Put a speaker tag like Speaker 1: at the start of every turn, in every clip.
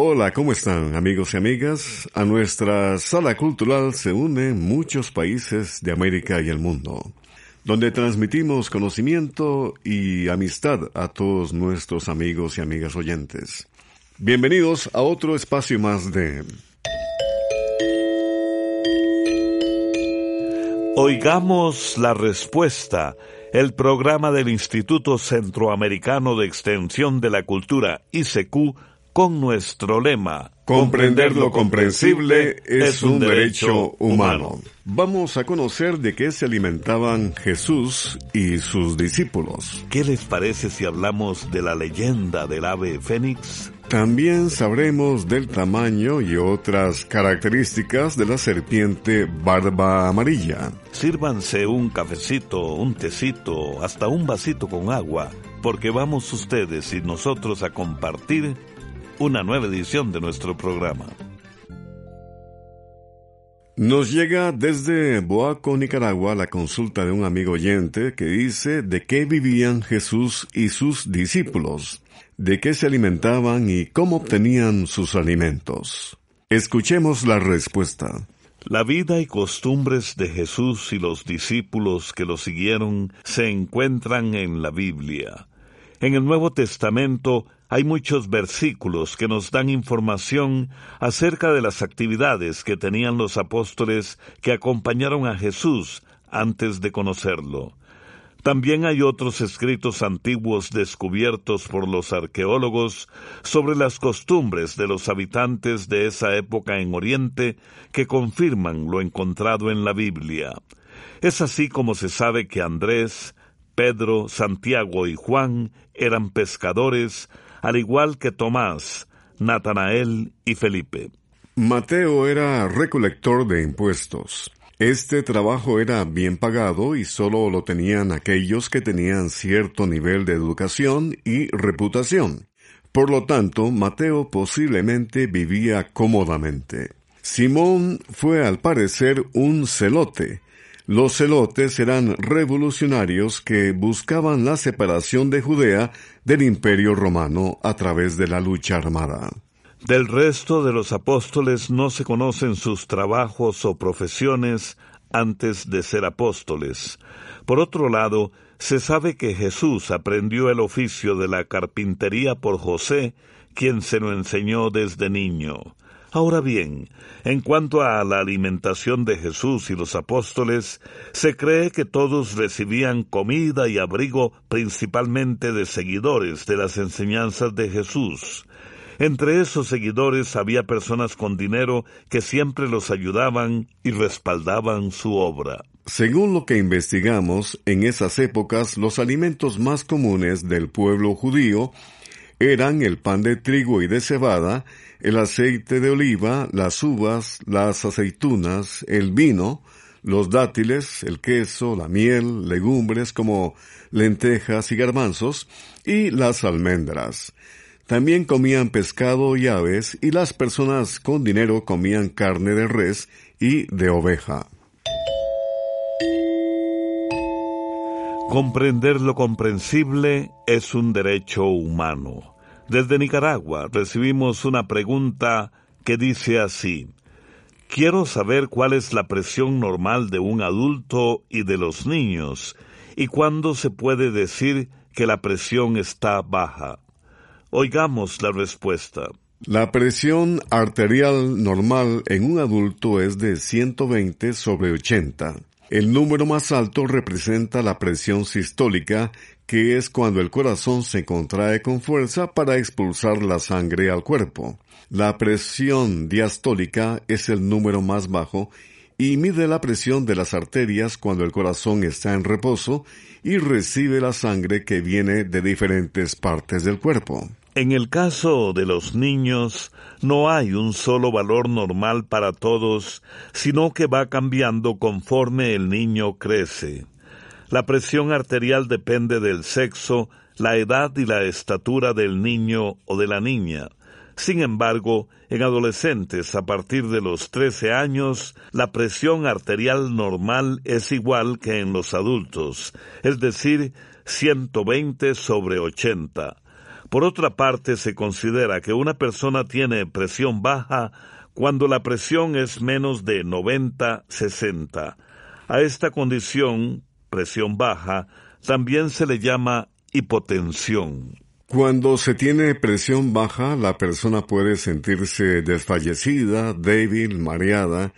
Speaker 1: Hola, ¿cómo están amigos y amigas? A nuestra sala cultural se unen muchos países de América y el mundo, donde transmitimos conocimiento y amistad a todos nuestros amigos y amigas oyentes. Bienvenidos a otro espacio más de...
Speaker 2: Oigamos la respuesta, el programa del Instituto Centroamericano de Extensión de la Cultura, ICQ, con nuestro lema
Speaker 1: Comprender lo comprensible es un derecho humano. Vamos a conocer de qué se alimentaban Jesús y sus discípulos.
Speaker 2: ¿Qué les parece si hablamos de la leyenda del ave fénix?
Speaker 1: También sabremos del tamaño y otras características de la serpiente barba amarilla.
Speaker 2: Sírvanse un cafecito, un tecito, hasta un vasito con agua, porque vamos ustedes y nosotros a compartir una nueva edición de nuestro programa.
Speaker 1: Nos llega desde Boaco, Nicaragua, la consulta de un amigo oyente que dice de qué vivían Jesús y sus discípulos, de qué se alimentaban y cómo obtenían sus alimentos. Escuchemos la respuesta.
Speaker 2: La vida y costumbres de Jesús y los discípulos que lo siguieron se encuentran en la Biblia. En el Nuevo Testamento hay muchos versículos que nos dan información acerca de las actividades que tenían los apóstoles que acompañaron a Jesús antes de conocerlo. También hay otros escritos antiguos descubiertos por los arqueólogos sobre las costumbres de los habitantes de esa época en Oriente que confirman lo encontrado en la Biblia. Es así como se sabe que Andrés, Pedro, Santiago y Juan eran pescadores, al igual que Tomás, Natanael y Felipe.
Speaker 1: Mateo era recolector de impuestos. Este trabajo era bien pagado y solo lo tenían aquellos que tenían cierto nivel de educación y reputación. Por lo tanto, Mateo posiblemente vivía cómodamente. Simón fue al parecer un celote, los celotes eran revolucionarios que buscaban la separación de Judea del imperio romano a través de la lucha armada.
Speaker 2: Del resto de los apóstoles no se conocen sus trabajos o profesiones antes de ser apóstoles. Por otro lado, se sabe que Jesús aprendió el oficio de la carpintería por José, quien se lo enseñó desde niño. Ahora bien, en cuanto a la alimentación de Jesús y los apóstoles, se cree que todos recibían comida y abrigo principalmente de seguidores de las enseñanzas de Jesús. Entre esos seguidores había personas con dinero que siempre los ayudaban y respaldaban su obra.
Speaker 1: Según lo que investigamos, en esas épocas los alimentos más comunes del pueblo judío eran el pan de trigo y de cebada, el aceite de oliva, las uvas, las aceitunas, el vino, los dátiles, el queso, la miel, legumbres como lentejas y garbanzos, y las almendras. También comían pescado y aves, y las personas con dinero comían carne de res y de oveja.
Speaker 2: Comprender lo comprensible es un derecho humano. Desde Nicaragua recibimos una pregunta que dice así. Quiero saber cuál es la presión normal de un adulto y de los niños y cuándo se puede decir que la presión está baja? Oigamos la respuesta.
Speaker 1: La presión arterial normal en un adulto es de 120 sobre 80. El número más alto representa la presión sistólica, que es cuando el corazón se contrae con fuerza para expulsar la sangre al cuerpo. La presión diastólica es el número más bajo y mide la presión de las arterias cuando el corazón está en reposo y recibe la sangre que viene de diferentes partes del cuerpo.
Speaker 2: En el caso de los niños, no hay un solo valor normal para todos, sino que va cambiando conforme el niño crece. La presión arterial depende del sexo, la edad y la estatura del niño o de la niña. Sin embargo, en adolescentes a partir de los 13 años, la presión arterial normal es igual que en los adultos, es decir, 120 sobre 80. Por otra parte, se considera que una persona tiene presión baja cuando la presión es menos de 90-60. A esta condición, presión baja, también se le llama hipotensión.
Speaker 1: Cuando se tiene presión baja, la persona puede sentirse desfallecida, débil, mareada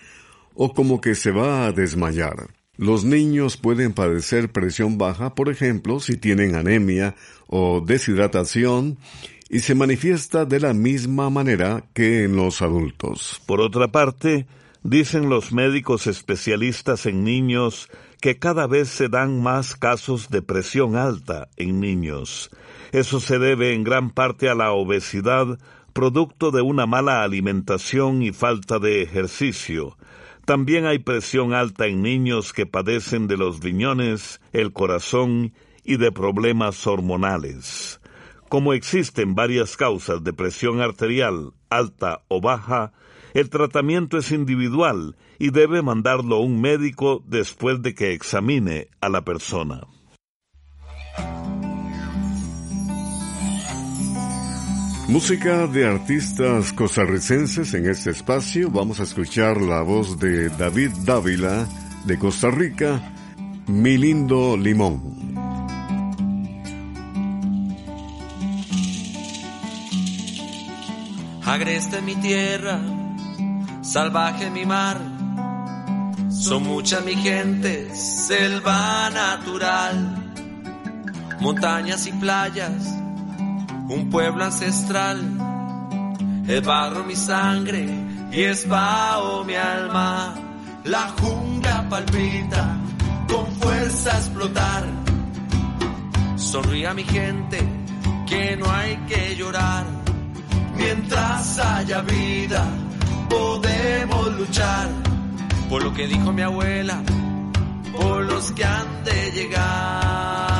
Speaker 1: o como que se va a desmayar. Los niños pueden padecer presión baja, por ejemplo, si tienen anemia o deshidratación, y se manifiesta de la misma manera que en los adultos.
Speaker 2: Por otra parte, dicen los médicos especialistas en niños que cada vez se dan más casos de presión alta en niños. Eso se debe en gran parte a la obesidad, producto de una mala alimentación y falta de ejercicio. También hay presión alta en niños que padecen de los riñones, el corazón y de problemas hormonales. Como existen varias causas de presión arterial alta o baja, el tratamiento es individual y debe mandarlo un médico después de que examine a la persona.
Speaker 1: Música de artistas costarricenses en este espacio. Vamos a escuchar la voz de David Dávila de Costa Rica, Mi lindo limón.
Speaker 3: Agreste mi tierra, salvaje mi mar, son mucha mi gente, selva natural, montañas y playas un pueblo ancestral. Es barro mi sangre y es bao mi alma. La jungla palpita con fuerza a explotar. Sonríe a mi gente que no hay que llorar. Mientras haya vida podemos luchar por lo que dijo mi abuela, por los que han de llegar.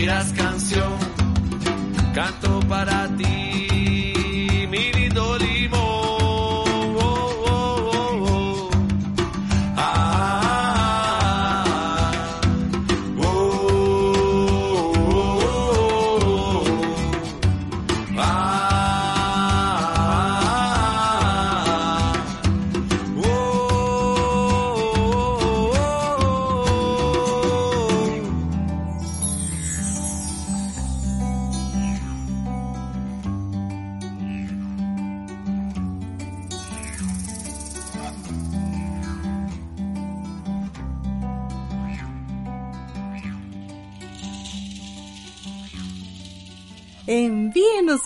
Speaker 3: inspiras canción, canto para ti.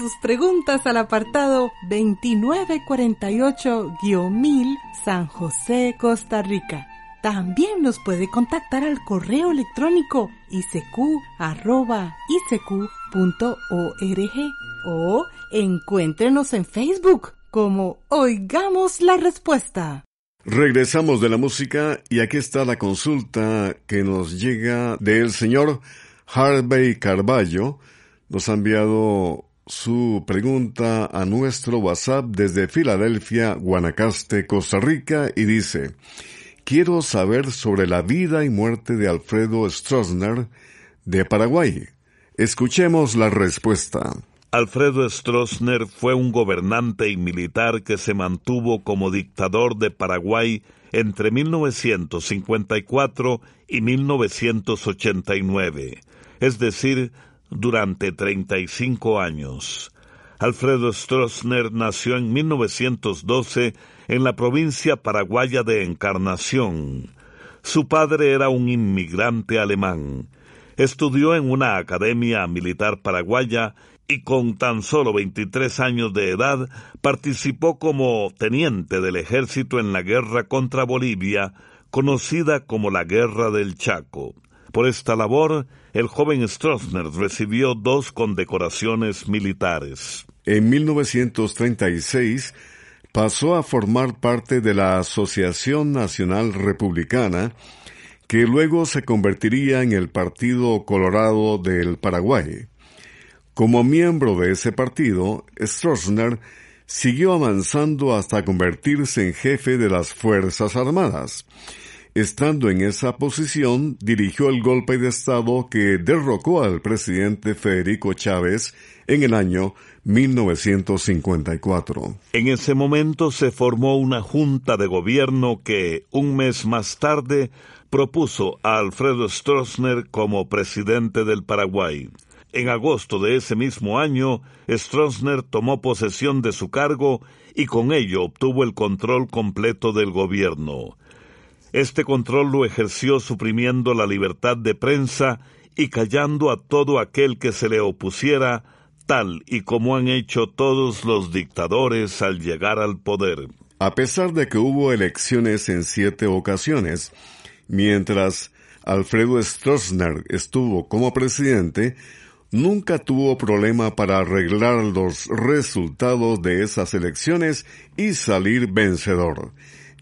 Speaker 4: Sus preguntas al apartado 2948-1000 San José, Costa Rica. También nos puede contactar al correo electrónico isq.org o encuéntrenos en Facebook como Oigamos la Respuesta.
Speaker 1: Regresamos de la música y aquí está la consulta que nos llega del señor Harvey Carballo. Nos ha enviado su pregunta a nuestro WhatsApp desde Filadelfia, Guanacaste, Costa Rica y dice, quiero saber sobre la vida y muerte de Alfredo Stroessner de Paraguay. Escuchemos la respuesta.
Speaker 2: Alfredo Stroessner fue un gobernante y militar que se mantuvo como dictador de Paraguay entre 1954 y 1989, es decir, durante 35 años. Alfredo Stroessner nació en 1912 en la provincia paraguaya de Encarnación. Su padre era un inmigrante alemán. Estudió en una academia militar paraguaya y con tan solo 23 años de edad participó como teniente del ejército en la guerra contra Bolivia, conocida como la Guerra del Chaco. Por esta labor, el joven Stroessner recibió dos condecoraciones militares.
Speaker 1: En 1936 pasó a formar parte de la Asociación Nacional Republicana, que luego se convertiría en el Partido Colorado del Paraguay. Como miembro de ese partido, Stroessner siguió avanzando hasta convertirse en jefe de las Fuerzas Armadas. Estando en esa posición, dirigió el golpe de Estado que derrocó al presidente Federico Chávez en el año 1954.
Speaker 2: En ese momento se formó una junta de gobierno que, un mes más tarde, propuso a Alfredo Stroessner como presidente del Paraguay. En agosto de ese mismo año, Stroessner tomó posesión de su cargo y con ello obtuvo el control completo del gobierno. Este control lo ejerció suprimiendo la libertad de prensa y callando a todo aquel que se le opusiera, tal y como han hecho todos los dictadores al llegar al poder.
Speaker 1: A pesar de que hubo elecciones en siete ocasiones, mientras Alfredo Stroessner estuvo como presidente, nunca tuvo problema para arreglar los resultados de esas elecciones y salir vencedor,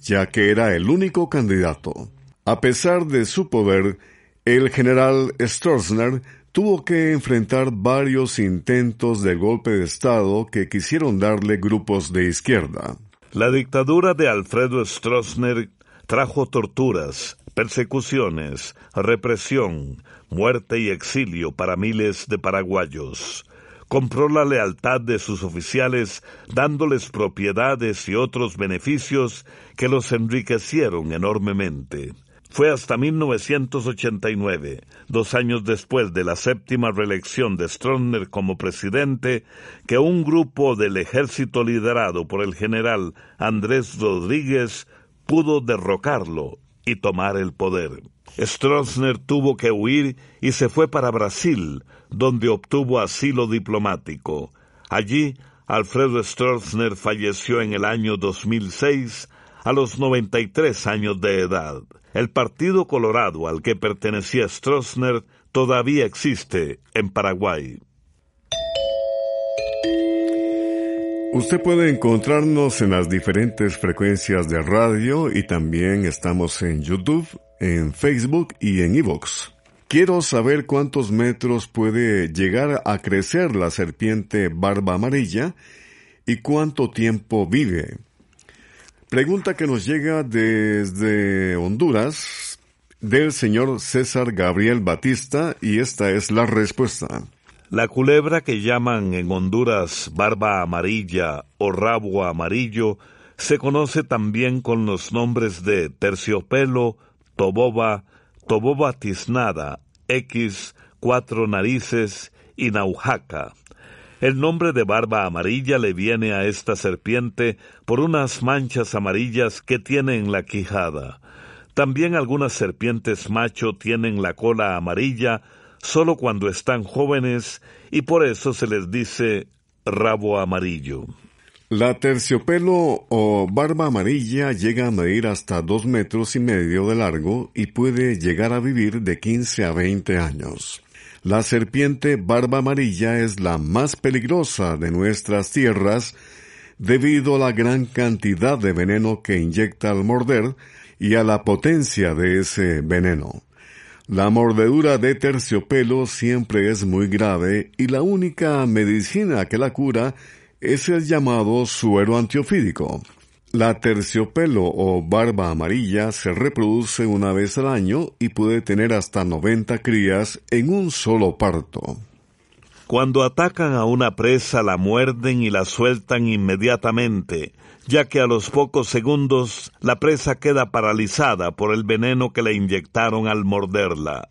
Speaker 1: ya que era el único candidato. A pesar de su poder, el general Stroessner tuvo que enfrentar varios intentos de golpe de Estado que quisieron darle grupos de izquierda.
Speaker 2: La dictadura de Alfredo Stroessner trajo torturas, persecuciones, represión, muerte y exilio para miles de paraguayos. Compró la lealtad de sus oficiales dándoles propiedades y otros beneficios que los enriquecieron enormemente. Fue hasta 1989, dos años después de la séptima reelección de Stroessner como presidente, que un grupo del ejército liderado por el general Andrés Rodríguez pudo derrocarlo y tomar el poder. Stroessner tuvo que huir y se fue para Brasil, donde obtuvo asilo diplomático. Allí, Alfredo Stroessner falleció en el año 2006 a los 93 años de edad. El Partido Colorado al que pertenecía Stroessner todavía existe en Paraguay.
Speaker 1: Usted puede encontrarnos en las diferentes frecuencias de radio y también estamos en YouTube, en Facebook y en Evox. Quiero saber cuántos metros puede llegar a crecer la serpiente barba amarilla y cuánto tiempo vive. Pregunta que nos llega desde Honduras del señor César Gabriel Batista y esta es la respuesta.
Speaker 2: La culebra que llaman en Honduras barba amarilla o rabo amarillo se conoce también con los nombres de terciopelo, toboba, toboba tiznada, X, cuatro narices y naujaca. El nombre de barba amarilla le viene a esta serpiente por unas manchas amarillas que tiene en la quijada. También algunas serpientes macho tienen la cola amarilla solo cuando están jóvenes y por eso se les dice rabo amarillo.
Speaker 1: La terciopelo o barba amarilla llega a medir hasta dos metros y medio de largo y puede llegar a vivir de 15 a 20 años. La serpiente barba amarilla es la más peligrosa de nuestras tierras debido a la gran cantidad de veneno que inyecta al morder y a la potencia de ese veneno. La mordedura de terciopelo siempre es muy grave y la única medicina que la cura es el llamado suero antiofídico. La terciopelo o barba amarilla se reproduce una vez al año y puede tener hasta 90 crías en un solo parto.
Speaker 2: Cuando atacan a una presa la muerden y la sueltan inmediatamente, ya que a los pocos segundos la presa queda paralizada por el veneno que le inyectaron al morderla.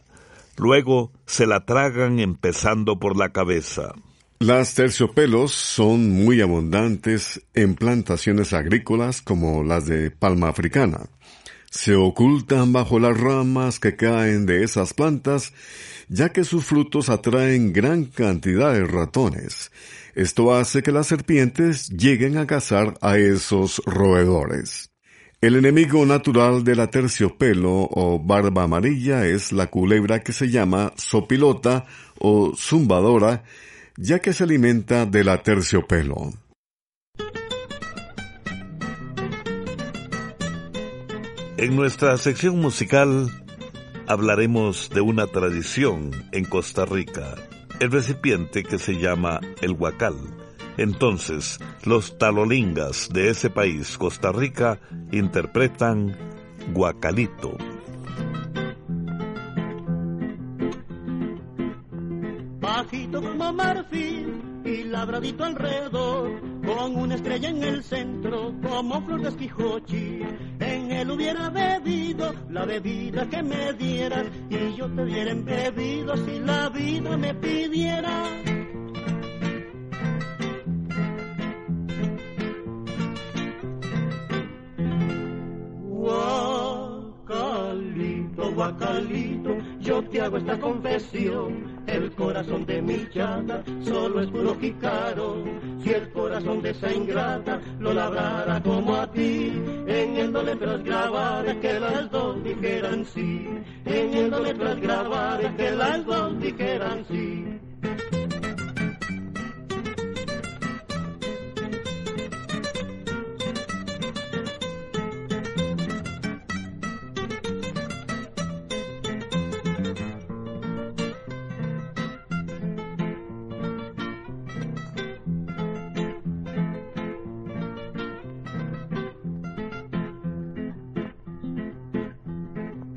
Speaker 2: Luego se la tragan empezando por la cabeza.
Speaker 1: Las terciopelos son muy abundantes en plantaciones agrícolas como las de palma africana. Se ocultan bajo las ramas que caen de esas plantas, ya que sus frutos atraen gran cantidad de ratones. Esto hace que las serpientes lleguen a cazar a esos roedores. El enemigo natural de la terciopelo o barba amarilla es la culebra que se llama sopilota o zumbadora, ya que se alimenta de la terciopelo.
Speaker 2: En nuestra sección musical hablaremos de una tradición en Costa Rica, el recipiente que se llama el huacal. Entonces, los talolingas de ese país, Costa Rica, interpretan guacalito.
Speaker 5: Bajito como marfil y labradito alrededor, con una estrella en el centro como flor de esquijochi. En él hubiera bebido la bebida que me dieran y yo te diera bebido si la vida me pidiera. Guacalito, guacalito, te hago esta confesión el corazón de mi chata solo es puro. Si el corazón de esa ingrata lo labrara como a ti, en el no letras grabar que las dos dijeran sí. En el no letras grabar que las dos dijeran sí.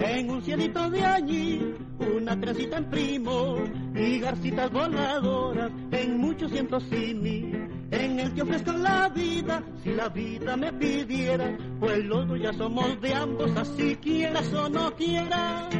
Speaker 5: En un cielito de allí, una tresita en primo y garcitas voladoras en muchos cientos mil. En el que ofrezco la vida, si la vida me pidiera, pues los dos ya somos de ambos, así quieras o no quieras.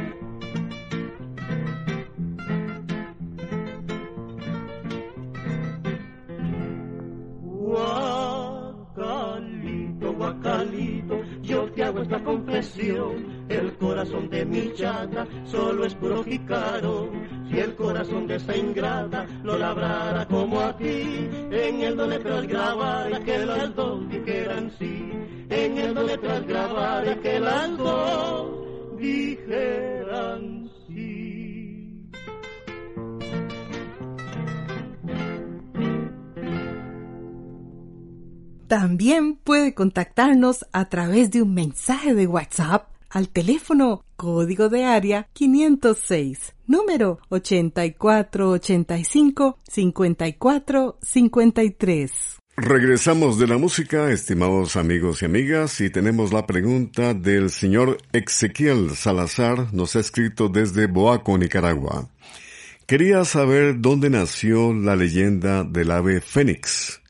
Speaker 5: Solo es puro jicaro. Si el corazón de esa ingrata lo labrara como a ti, en el do letras grabara que las dos dijeran sí. En el do letras grabara que las dos dijeran sí.
Speaker 4: También puede contactarnos a través de un mensaje de WhatsApp al teléfono código de área 506, número 8485-5453.
Speaker 1: Regresamos de la música, estimados amigos y amigas, y tenemos la pregunta del señor Ezequiel Salazar, nos ha escrito desde Boaco, Nicaragua. Quería saber dónde nació la leyenda del ave fénix.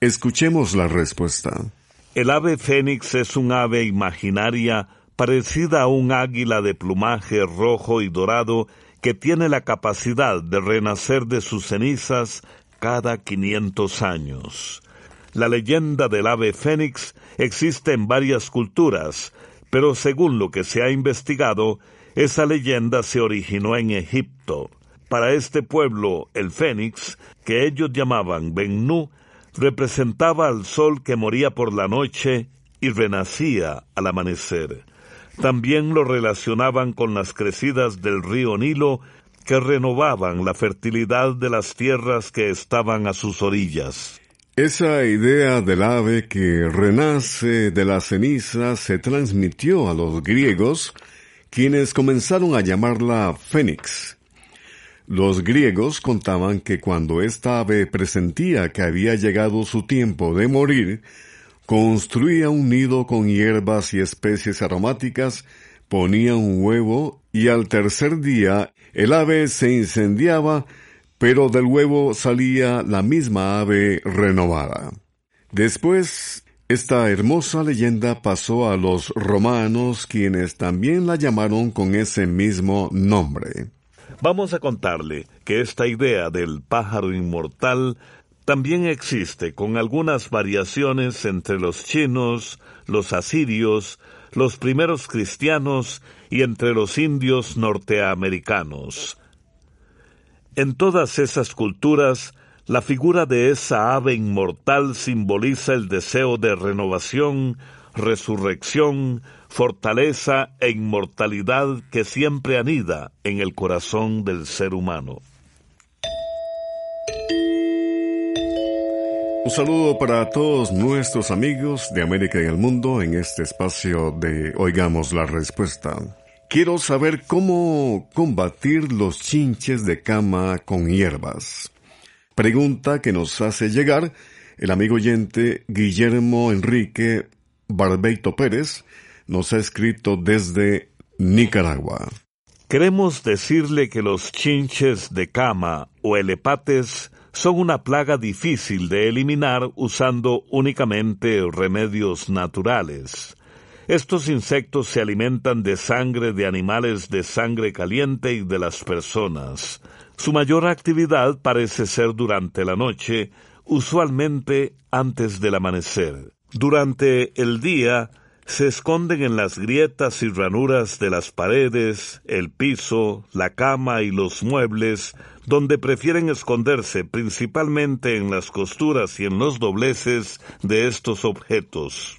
Speaker 1: Escuchemos la respuesta.
Speaker 2: El ave fénix es un ave imaginaria parecida a un águila de plumaje rojo y dorado que tiene la capacidad de renacer de sus cenizas cada 500 años. La leyenda del ave fénix existe en varias culturas, pero según lo que se ha investigado, esa leyenda se originó en Egipto. Para este pueblo, el fénix, que ellos llamaban Bennu, representaba al sol que moría por la noche y renacía al amanecer. También lo relacionaban con las crecidas del río Nilo que renovaban la fertilidad de las tierras que estaban a sus orillas.
Speaker 1: Esa idea del ave que renace de la ceniza se transmitió a los griegos, quienes comenzaron a llamarla fénix. Los griegos contaban que cuando esta ave presentía que había llegado su tiempo de morir, construía un nido con hierbas y especies aromáticas, ponía un huevo y al tercer día el ave se incendiaba, pero del huevo salía la misma ave renovada. Después, esta hermosa leyenda pasó a los romanos, quienes también la llamaron con ese mismo nombre.
Speaker 2: Vamos a contarle que esta idea del pájaro inmortal también existe con algunas variaciones entre los chinos, los asirios, los primeros cristianos y entre los indios norteamericanos. En todas esas culturas, la figura de esa ave inmortal simboliza el deseo de renovación, resurrección, fortaleza e inmortalidad que siempre anida en el corazón del ser humano.
Speaker 1: Un saludo para todos nuestros amigos de América y el mundo en este espacio de Oigamos la Respuesta. Quiero saber cómo combatir los chinches de cama con hierbas. Pregunta que nos hace llegar el amigo oyente Guillermo Enrique Barbeito Pérez, nos ha escrito desde Nicaragua.
Speaker 2: Queremos decirle que los chinches de cama o elepates son una plaga difícil de eliminar usando únicamente remedios naturales. Estos insectos se alimentan de sangre de animales de sangre caliente y de las personas. Su mayor actividad parece ser durante la noche, usualmente antes del amanecer. Durante el día se esconden en las grietas y ranuras de las paredes, el piso, la cama y los muebles, donde prefieren esconderse principalmente en las costuras y en los dobleces de estos objetos.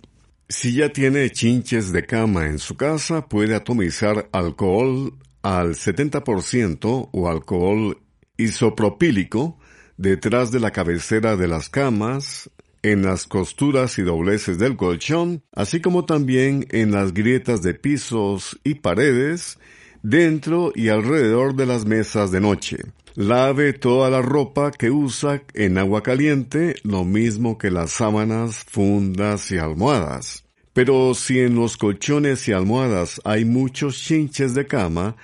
Speaker 1: Si ya tiene chinches de cama en su casa, puede atomizar alcohol al 70% o alcohol isopropílico detrás de la cabecera de las camas, en las costuras y dobleces del colchón, así como también en las grietas de pisos y paredes, dentro y alrededor de las mesas de noche. Lave toda la ropa que usa en agua caliente, lo mismo que las sábanas, fundas y almohadas. Pero si en los colchones y almohadas hay muchos chinches de cama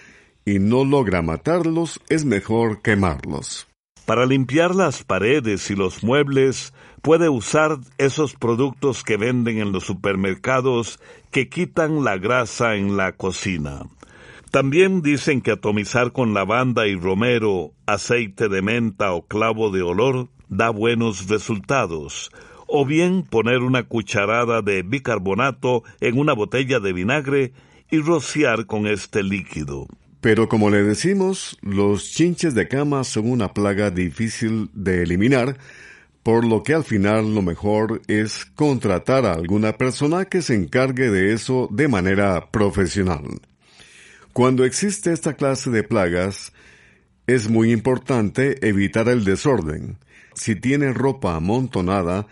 Speaker 1: y no logra matarlos, es mejor quemarlos.
Speaker 2: Para limpiar las paredes y los muebles, puede usar esos productos que venden en los supermercados que quitan la grasa en la cocina. También dicen que atomizar con lavanda y romero, aceite de menta o clavo de olor da buenos resultados, o bien poner una cucharada de bicarbonato en una botella de vinagre y rociar con este líquido.
Speaker 1: Pero como le decimos, los chinches de cama son una plaga difícil de eliminar, por lo que al final lo mejor es contratar a alguna persona que se encargue de eso de manera profesional. Cuando existe esta clase de plagas, es muy importante evitar el desorden. Si tiene ropa amontonada,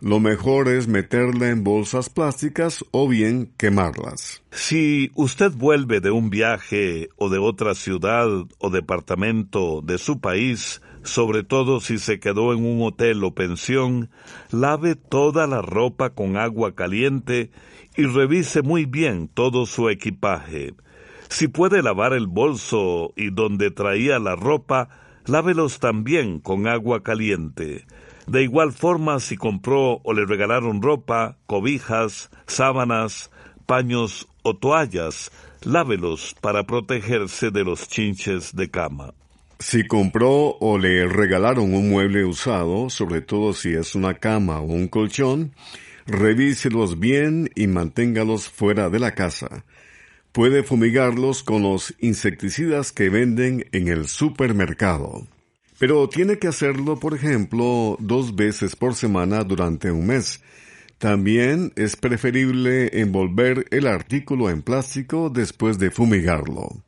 Speaker 1: lo mejor es meterla en bolsas plásticas o bien quemarlas.
Speaker 2: Si usted vuelve de un viaje o de otra ciudad o departamento de su país, sobre todo si se quedó en un hotel o pensión, lave toda la ropa con agua caliente y revise muy bien todo su equipaje. Si puede lavar el bolso y donde traía la ropa, lávelos también con agua caliente. De igual forma, si compró o le regalaron ropa, cobijas, sábanas, paños o toallas, lávelos para protegerse de los chinches de cama.
Speaker 1: Si compró o le regalaron un mueble usado, sobre todo si es una cama o un colchón, revíselos bien y manténgalos fuera de la casa puede fumigarlos con los insecticidas que venden en el supermercado. Pero tiene que hacerlo, por ejemplo, dos veces por semana durante un mes. También es preferible envolver el artículo en plástico después de fumigarlo.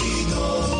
Speaker 6: Chino.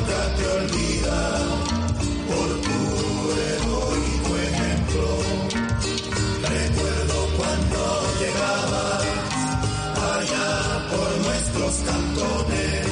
Speaker 6: nuestros cantones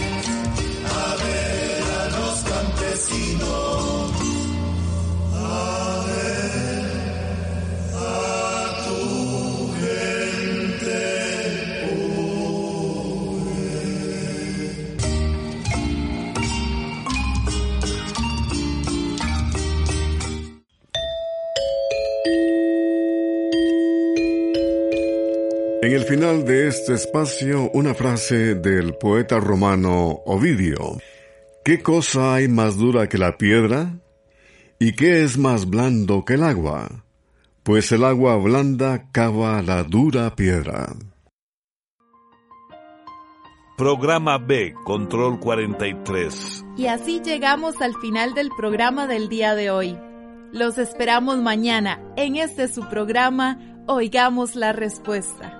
Speaker 1: En el final de este espacio, una frase del poeta romano Ovidio. ¿Qué cosa hay más dura que la piedra? ¿Y qué es más blando que el agua? Pues el agua blanda cava la dura piedra.
Speaker 2: Programa B, Control 43.
Speaker 7: Y así llegamos al final del programa del día de hoy. Los esperamos mañana en este su programa Oigamos la Respuesta.